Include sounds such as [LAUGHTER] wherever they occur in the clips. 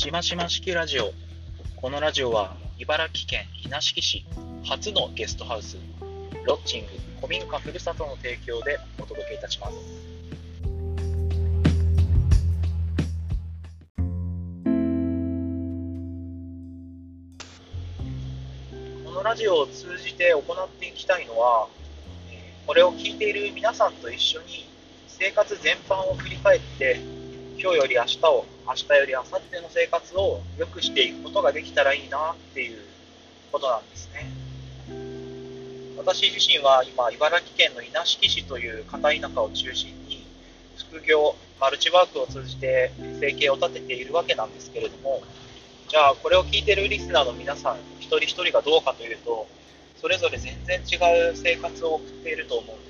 しましま式ラジオ。このラジオは茨城県稲敷市初のゲストハウスロッチング古民家ふるさとの提供でお届けいたします。このラジオを通じて行っていきたいのはこれを聞いている皆さんと一緒に生活全般を振り返って今日より明日を明日より明後日の生活を良くしていくことができたらいいなっていうことなんですね。私自身は今茨城県の稲敷市という片田舎を中心に副業マルチワークを通じて生計を立てているわけなんですけれどもじゃあこれを聞いてるリスナーの皆さん一人一人がどうかというとそれぞれ全然違う生活を送っていると思うんです。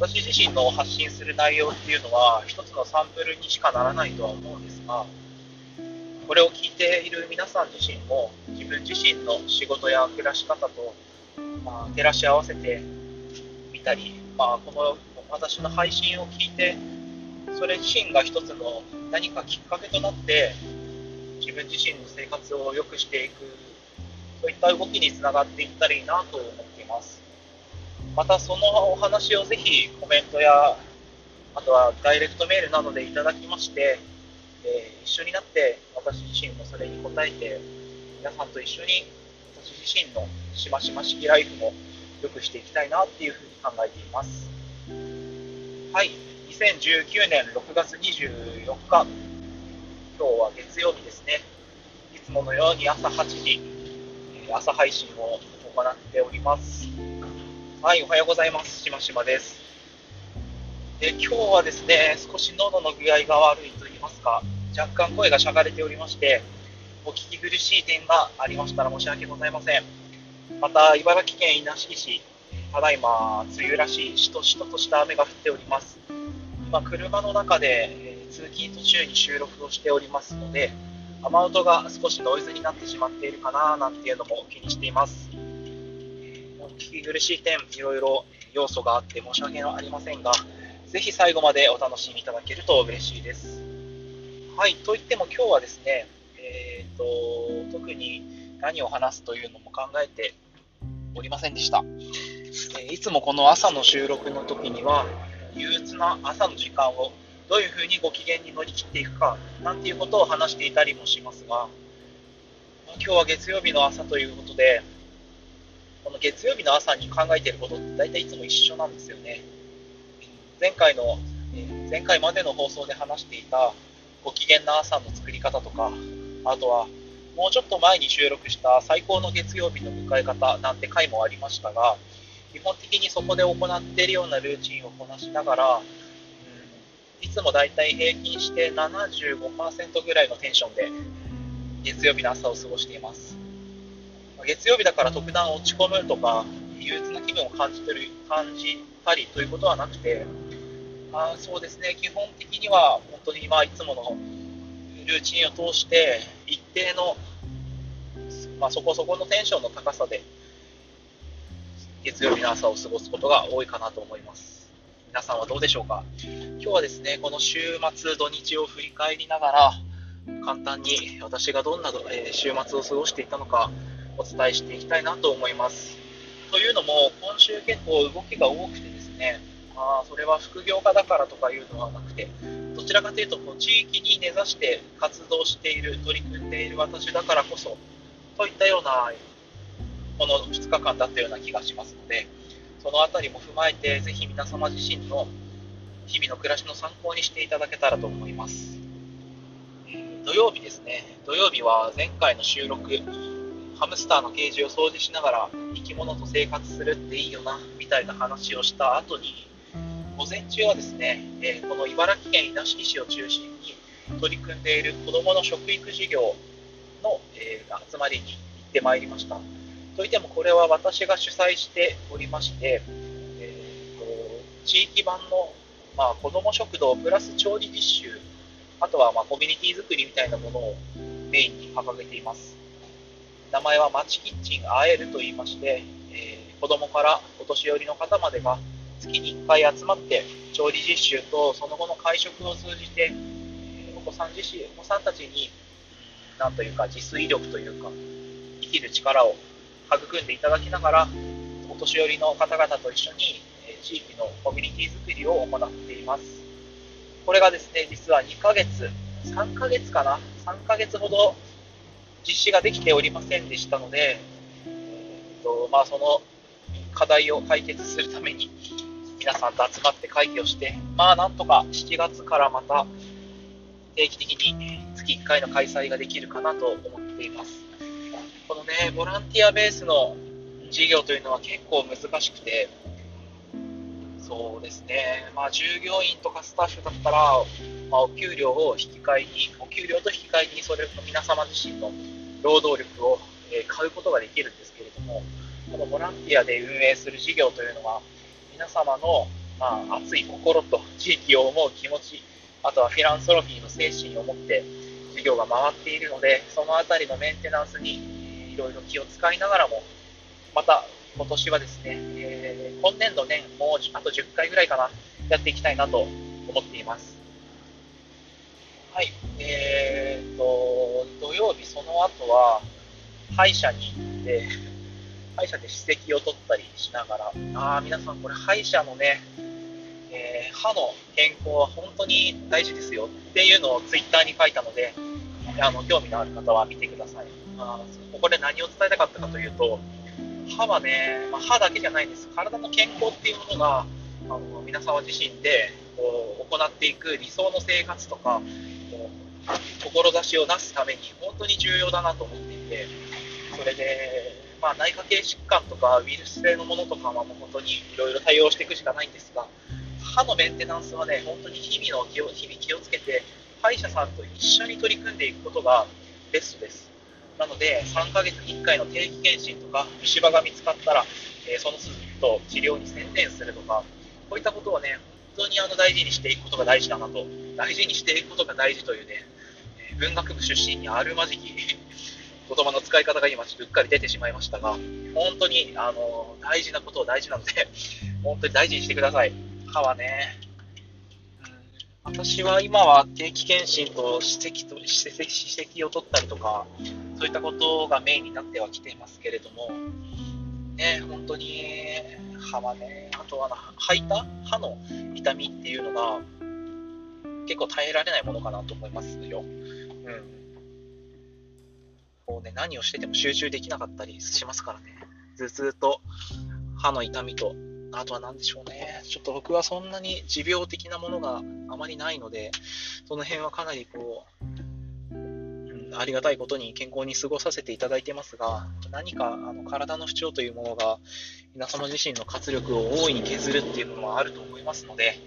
私自身の発信する内容っていうのは一つのサンプルにしかならないとは思うんですがこれを聞いている皆さん自身も自分自身の仕事や暮らし方と、まあ、照らし合わせてみたり、まあ、この私の配信を聞いてそれ自身が一つの何かきっかけとなって自分自身の生活を良くしていくそういった動きにつながっていったらいいなと思っています。またそのお話をぜひコメントやあとはダイレクトメールなどでいただきまして、えー一緒になって私自身もそれに応えて皆さんと一緒に私自身のしましま式ライフも良くしていきたいなっていうふうに考えています。はい。2019年6月24日今日は月曜日ですね。いつものように朝8時朝配信を行っております。はいおはようございますしましまですで今日はですね、少し喉の具合が悪いと言いますか、若干声がしゃがれておりまして、お聞き苦しい点がありましたら申し訳ございません。また、茨城県稲敷市、ただいま梅雨らしいしとしととした雨が降っております。今、車の中で、えー通勤途中に収録をしておりますので、雨音が少しノイズになってしまっているかななんていうのも気にしています。聞き苦しい点、いろいろ要素があって申し訳ありませんが、ぜひ最後までお楽しみいただけると嬉しいです。はい、といっても今日はですね、えー、と特に何を話すというのも考えておりませんでした。えーいつもこの朝の収録の時には、憂鬱な朝の時間をどういうふうにご機嫌に乗り切っていくかなんていうことを話していたりもしますが、今日は月曜日の朝ということで、この月曜日の朝に考えていることって大体いつも一緒なんですよね。前回の、え前回までの放送で話していたご機嫌な朝の作り方とか、あとはもうちょっと前に収録した最高の月曜日の迎え方なんて回もありましたが、基本的にそこで行っているようなルーチンをこなしながら、いつもだいたい平均して75%ぐらいのテンションで月曜日の朝を過ごしています。月曜日だから特段落ち込むとか、憂鬱な気分を感じてる感じたりということはなくて、あそうですね、基本的には本当にまあいつものルーチンを通して、一定の、まあ、そこそこのテンションの高さで、月曜日の朝を過ごすことが多いかなと思います。皆さんはどうでしょうか？今日はですね、この週末、土日を振り返りながら、簡単に私がどんな、え週末を過ごしていたのかお伝えしていきたいなと思います。というのも、今週結構動きが多くてですね、まあ、それは副業家だからとかいうのはなくて、どちらかというとこう地域に根ざして活動している、取り組んでいる私だからこそ、といったような、この2日間だったような気がしますので、そのあたりも踏まえて、ぜひ皆様自身の日々の暮らしの参考にしていただけたらと思います。土曜日ですね、土曜日は前回の収録、ハムスターのケージを掃除しながら生き物と生活するっていいよなみたいな話をした後に午前中はですね、えーこの茨城県稲敷市を中心に取り組んでいる子どもの食育事業の、えー集まりに行ってまいりました。といってもこれは私が主催しておりまして、えーと地域版の、まあ、子ども食堂プラス調理実習あとはまコミュニティ作りみたいなものをメインに掲げています。名前はまちキッチンあえると言いまして、えー子供からお年寄りの方までが月に1回集まって調理実習とその後の会食を通じてえー行子さん自身、お子さんたちに、なんというか、自炊力というか、生きる力を育んでいただきながら、お年寄りの方々と一緒に、え地域のコミュニティづくりを行っています。これがですね、実は2ヶ月、3ヶ月かな、3ヶ月ほど実施ができておりませんでしたので、えーとまあ、その課題を解決するために、皆さんと集まって会議をして、まあなんとか7月からまた定期的に月1回の開催ができるかなと思っています。このね、ボランティアベースの事業というのは結構難しくて、そうですね、まあ、従業員とかスタッフだったら、まあ、お給料を引き換えに、お給料と引き換えに、それの皆様自身の労働力を、え買うことができるんですけれども、このボランティアで運営する事業というのは、皆様の、まあ、熱い心と地域を思う気持ち、あとはフィランソロフィーの精神を持って事業が回っているので、そのあたりのメンテナンスにいろいろ気を使いながらも、また今年はですね、今年度年、もうあと10回ぐらいかな、やっていきたいなと思っています。はい、えーと、土曜日、その後は、歯医者に行って、歯医者で歯石を取ったりしながら、あー、皆さん、これ、歯医者のね、えー、歯の健康は本当に大事ですよっていうのをツイッターに書いたので、あの興味のある方は見てください。あここで何を伝えたかったかというと、歯はね、まあ、歯だけじゃないんです。体の健康っていうものが、あの皆様自身でこう行っていく理想の生活とか、志をなすために本当に重要だなと思っていて、それで、まあ、内科系疾患とかウイルス性のものとかはもう本当にいろいろ対応していくしかないんですが、歯のメンテナンスはね、本当に日々の気を日々気をつけて、歯医者さんと一緒に取り組んでいくことがベストです。なので、3ヶ月に1回の定期検診とか、虫歯が見つかったら、えー、そのすと治療に専念するとか、こういったことをね、本当にあの大事にしていくことが大事だなと、大事にしていくことが大事というね、えー、文学部出身にあるまじき [LAUGHS] 言葉の使い方が今、うっかり出てしまいましたが、本当にあの大事なことを大事なので、[LAUGHS] 本当に大事にしてください。歯はね、私は今は定期検診と歯石と歯石を取ったりとか、そういったことがメインになってはきていますけれども、ね、本当に歯はね、あとは吐いた歯の痛みっていうのが結構耐えられないものかなと思いますよ。うん。こうね、何をしてても集中できなかったりしますからね。頭痛と歯の痛みとあとは何でしょうね。ちょっと僕はそんなに持病的なものがあまりないので、その辺はかなりこう、ありがたいことに健康に過ごさせていただいてますが、何かあの体の不調というものが皆様自身の活力を大いに削るっていうのはあると思いますので、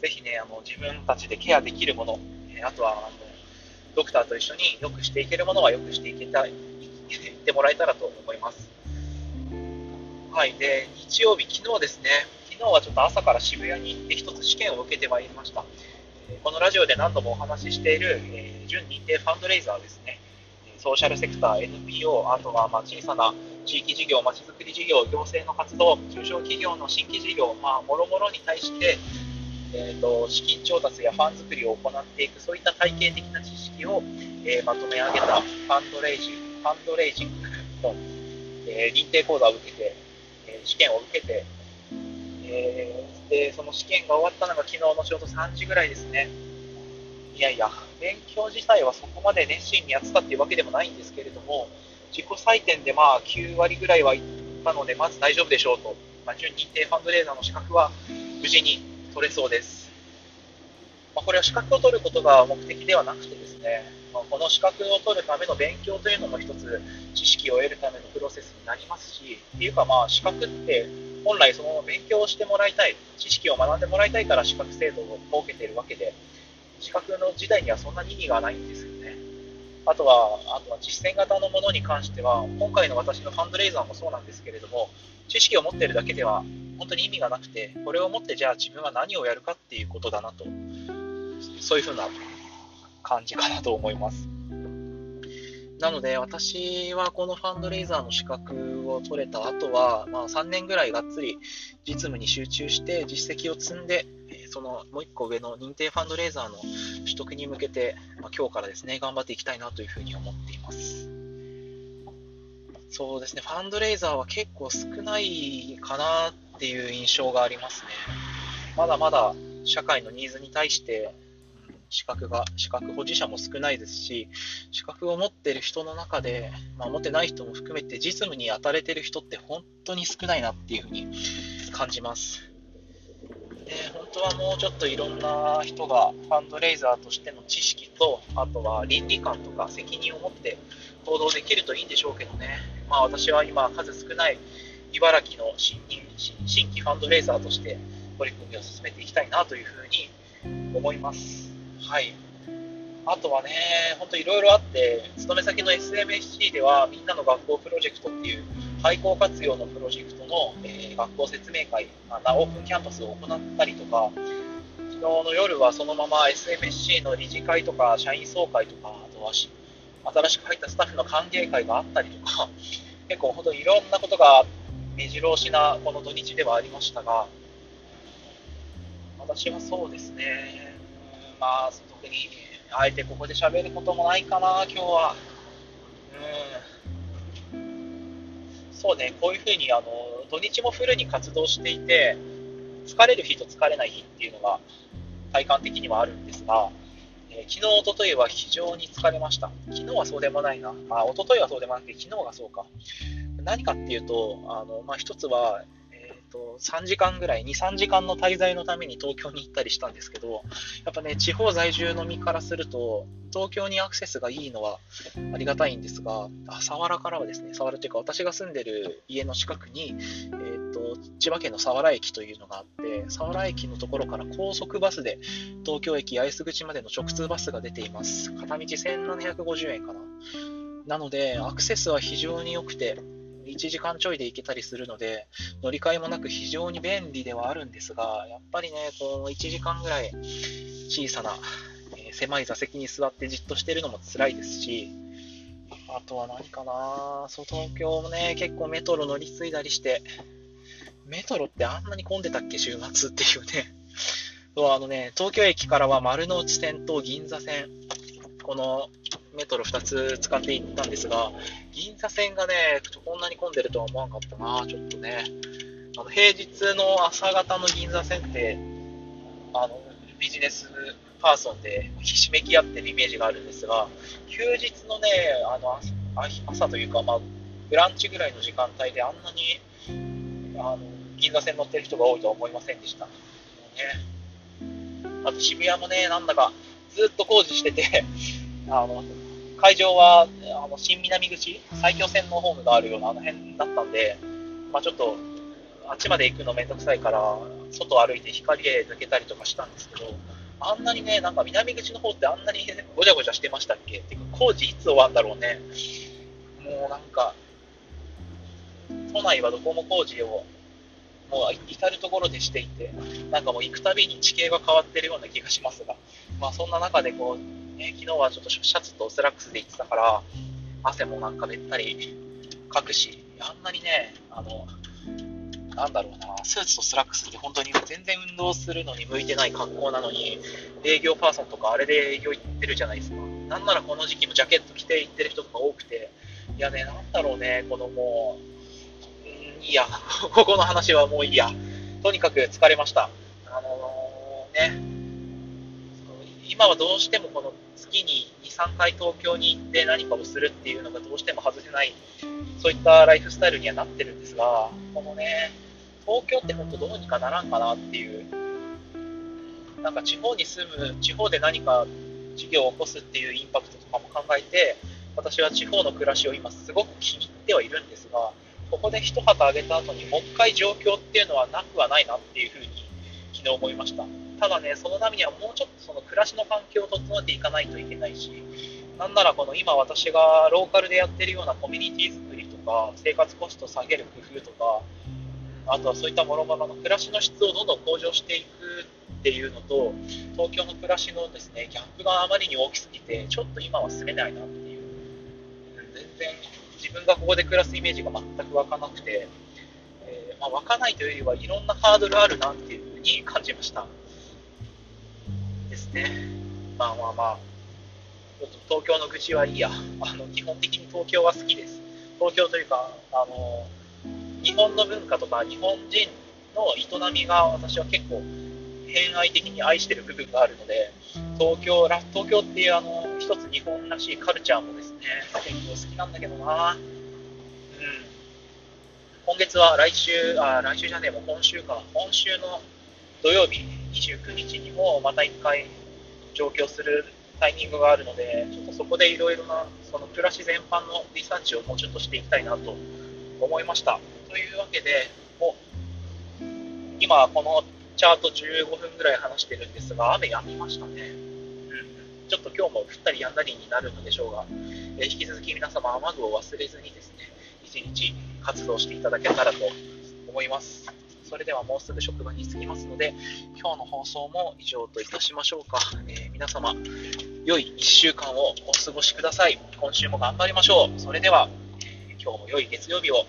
ぜひね、あの自分たちでケアできるもの、えあとはあのドクターと一緒に良くしていけるものは良くしていけたい、[LAUGHS] ってもらえたらと思います。はい、で日曜日、昨日ですね、昨日はちょっと朝から渋谷に行って一つ試験を受けてまいりました。このラジオで何度もお話ししている、えー、準認定ファンドレイザーです、ソーシャルセクター、NPO、あとはまあ小さな地域事業、まちづくり事業、行政の活動、中小企業の新規事業、まあ、もろもろに対して、えーと、資金調達やファン作りを行っていく、そういった体系的な知識を、えー、まとめ上げたファンドレイジファンドレイジングの、えー、認定講座を受けてえ、試験を受けて、え、で、その試験が終わったのが昨日のちょうど3時ぐらいですね。いやいや、勉強自体はそこまで熱心にやってたっていうわけでもないんですけれども、自己採点でまあ9割ぐらいはいったので、まず大丈夫でしょうと、まあ、準認定ファンドレーザーの資格は無事に取れそうです。まあ、これは資格を取ることが目的ではなくてですね、まあ、この資格を取るための勉強というのも一つ知識を得るためのプロセスになりますし、っていうかまあ資格って本来その勉強をしてもらいたい、知識を学んでもらいたいから資格制度を設けているわけで、資格の時代にはそんなに意味がないんですよね。あとは、あとは実践型のものに関しては、今回の私のファンドレイザーもそうなんですけれども、知識を持っているだけでは本当に意味がなくて、これを持ってじゃあ自分は何をやるかっていうことだなとそういうふうな感じかなと思います。なので、私はこのファンドレイザーの資格を取れた後は、まあ、3年ぐらいがっつり実務に集中して実績を積んで、そのもう1個上の認定ファンドレイザーの取得に向けて、まあ、今日からですね、頑張っていきたいなというふうに思っています。そうですね、ファンドレイザーは結構少ないかなっていう印象がありますね。まだまだ社会のニーズに対して資格が、資格保持者も少ないですし、資格を持ってる人の中で、まあ、持ってない人も含めて実務に当たれてる人って本当に少ないなっていうふうに感じます。で本当はもうちょっといろんな人がファンドレイザーとしての知識と、あとは倫理観とか責任を持って行動できるといいんでしょうけどね。まあ私は今数少ない茨城の新新規ファンドレイザーとして取り組みを進めていきたいなというふうに思います。はい。あとはね、本当いろいろあって、勤め先の SMSC では、みんなの学校プロジェクトっていう、廃校活用のプロジェクトの、えー、学校説明会、またオープンキャンパスを行ったりとか、昨日の夜はそのまま SMSC の理事会とか、社員総会とか、あとは新しく入ったスタッフの歓迎会があったりとか、[LAUGHS] 結構本当にいろんなことが目白押しなこの土日ではありましたが、私はそうですね、まあ、特に、あえてここで喋ることもないかな、今日は。うん。そうね、こういうふうに、あの、土日もフルに活動していて、疲れる日と疲れない日っていうのが体感的にはあるんですが、えー、昨日、おとといは非常に疲れました。昨日はそうでもないな。まあ、おとといはそうでもなくて、昨日がそうか。何かっていうと、あの、まあ、一つは、と、3時間ぐらい、2、3時間の滞在のために東京に行ったりしたんですけど、やっぱね、地方在住の身からすると、東京にアクセスがいいのはありがたいんですが、あ佐原からはですね、佐原というか私が住んでる家の近くに、えーと、千葉県の佐原駅というのがあって、佐原駅のところから高速バスで東京駅八重洲口までの直通バスが出ています。片道1750円かな。なので、アクセスは非常に良くて、1時間ちょいで行けたりするので、乗り換えもなく非常に便利ではあるんですが、やっぱりね、この1時間ぐらい小さな、えー、狭い座席に座ってじっとしてるのも辛いですし、あとは何かなそう、東京もね、結構メトロ乗り継いだりして、メトロってあんなに混んでたっけ、週末っていうね。[LAUGHS] そうあのね、東京駅からは丸の内線と銀座線、このメトロ2つ使っていったんですが、銀座線がね、こんなに混んでるとは思わなかったな、ちょっとね。あの平日の朝方の銀座線って、あのビジネスパーソンでひしめき合ってるイメージがあるんですが、休日のね、あの朝というか、まあ、ブランチぐらいの時間帯であんなにあの銀座線乗ってる人が多いとは思いませんでした。ね、あと渋谷もね、なんだかずっと工事してて、あの会場はあの新南口、埼京線のホームがあるようなあの辺だったんで、まあ、ちょっとあっちまで行くのめんどくさいから、外を歩いて光で抜けたりとかしたんですけど、あんなにね、なんか南口の方ってあんなにごちゃごちゃしてましたっけ？てか、工事いつ終わるんだろうね。もうなんか、都内はどこも工事をもう至る所でしていて、なんかもう行くたびに地形が変わってるような気がしますが、まあそんな中でこう、昨日はちょっとシャツとスラックスで行ってたから、汗もなんかべったりかくし、あんなにね、あの、なんだろうな、スーツとスラックスって本当に全然運動するのに向いてない格好なのに、営業パーソンとかあれで営業行ってるじゃないですか。なんならこの時期もジャケット着て行ってる人とか多くて、いやね、なんだろうね、このもう、いいや、[LAUGHS] ここの話はもういいや。とにかく疲れました。あのー、ね、今はどうしてもこの月に2、3回東京に行って何かをするっていうのがどうしても外せない、そういったライフスタイルにはなってるんですが、このね、東京って本当どうにかならんかなっていう、なんか地方に住む、地方で何か事業を起こすっていうインパクトとかも考えて、私は地方の暮らしを今すごく気に入ってはいるんですが、ここで一旗あげた後にもう一回状況っていうのはなくはないなっていうふうに昨日思いました。ただね、そのためにはもうちょっとその暮らしの環境を整えていかないといけないし、なんならこの今私がローカルでやってるようなコミュニティ作りとか、生活コストを下げる工夫とか、あとはそういったもろもろの暮らしの質をどんどん向上していくっていうのと、東京の暮らしのですね、ギャップがあまりに大きすぎて、ちょっと今は住めないなっていう全然自分がここで暮らすイメージが全く湧かなくて、えー、まあ、湧かないというよりはいろんなハードルあるなっていうふうに感じました。ですね。まあまあまあ、ちょっと東京の愚痴はいいや。あの基本的に東京は好きです。東京というか、あの日本の文化とか日本人の営みが私は結構偏愛的に愛してる部分があるので、東京ら東京っていうあの一つ日本らしいカルチャーもですね、結構好きなんだけどな。うん。今月は来週、あ、来週じゃねえもう今週か。今週の土曜日29日にもまた1回上京するタイミングがあるので、ちょっとそこでいろいろなその暮らし全般のリサーチをもうちょっとしていきたいなと思いました。というわけで、お今このチャート15分ぐらい話してるんですが、雨止みましたね。うん、ちょっと今日も降ったり止んだりになるのでしょうが、え引き続き皆様雨具を忘れずにですね、一日活動していただけたらと思います。それではもうすぐ職場に着きますので、今日の放送も以上といたしましょうか。えー、皆様、良い1週間をお過ごしください。今週も頑張りましょう。それでは、え、今日も良い月曜日を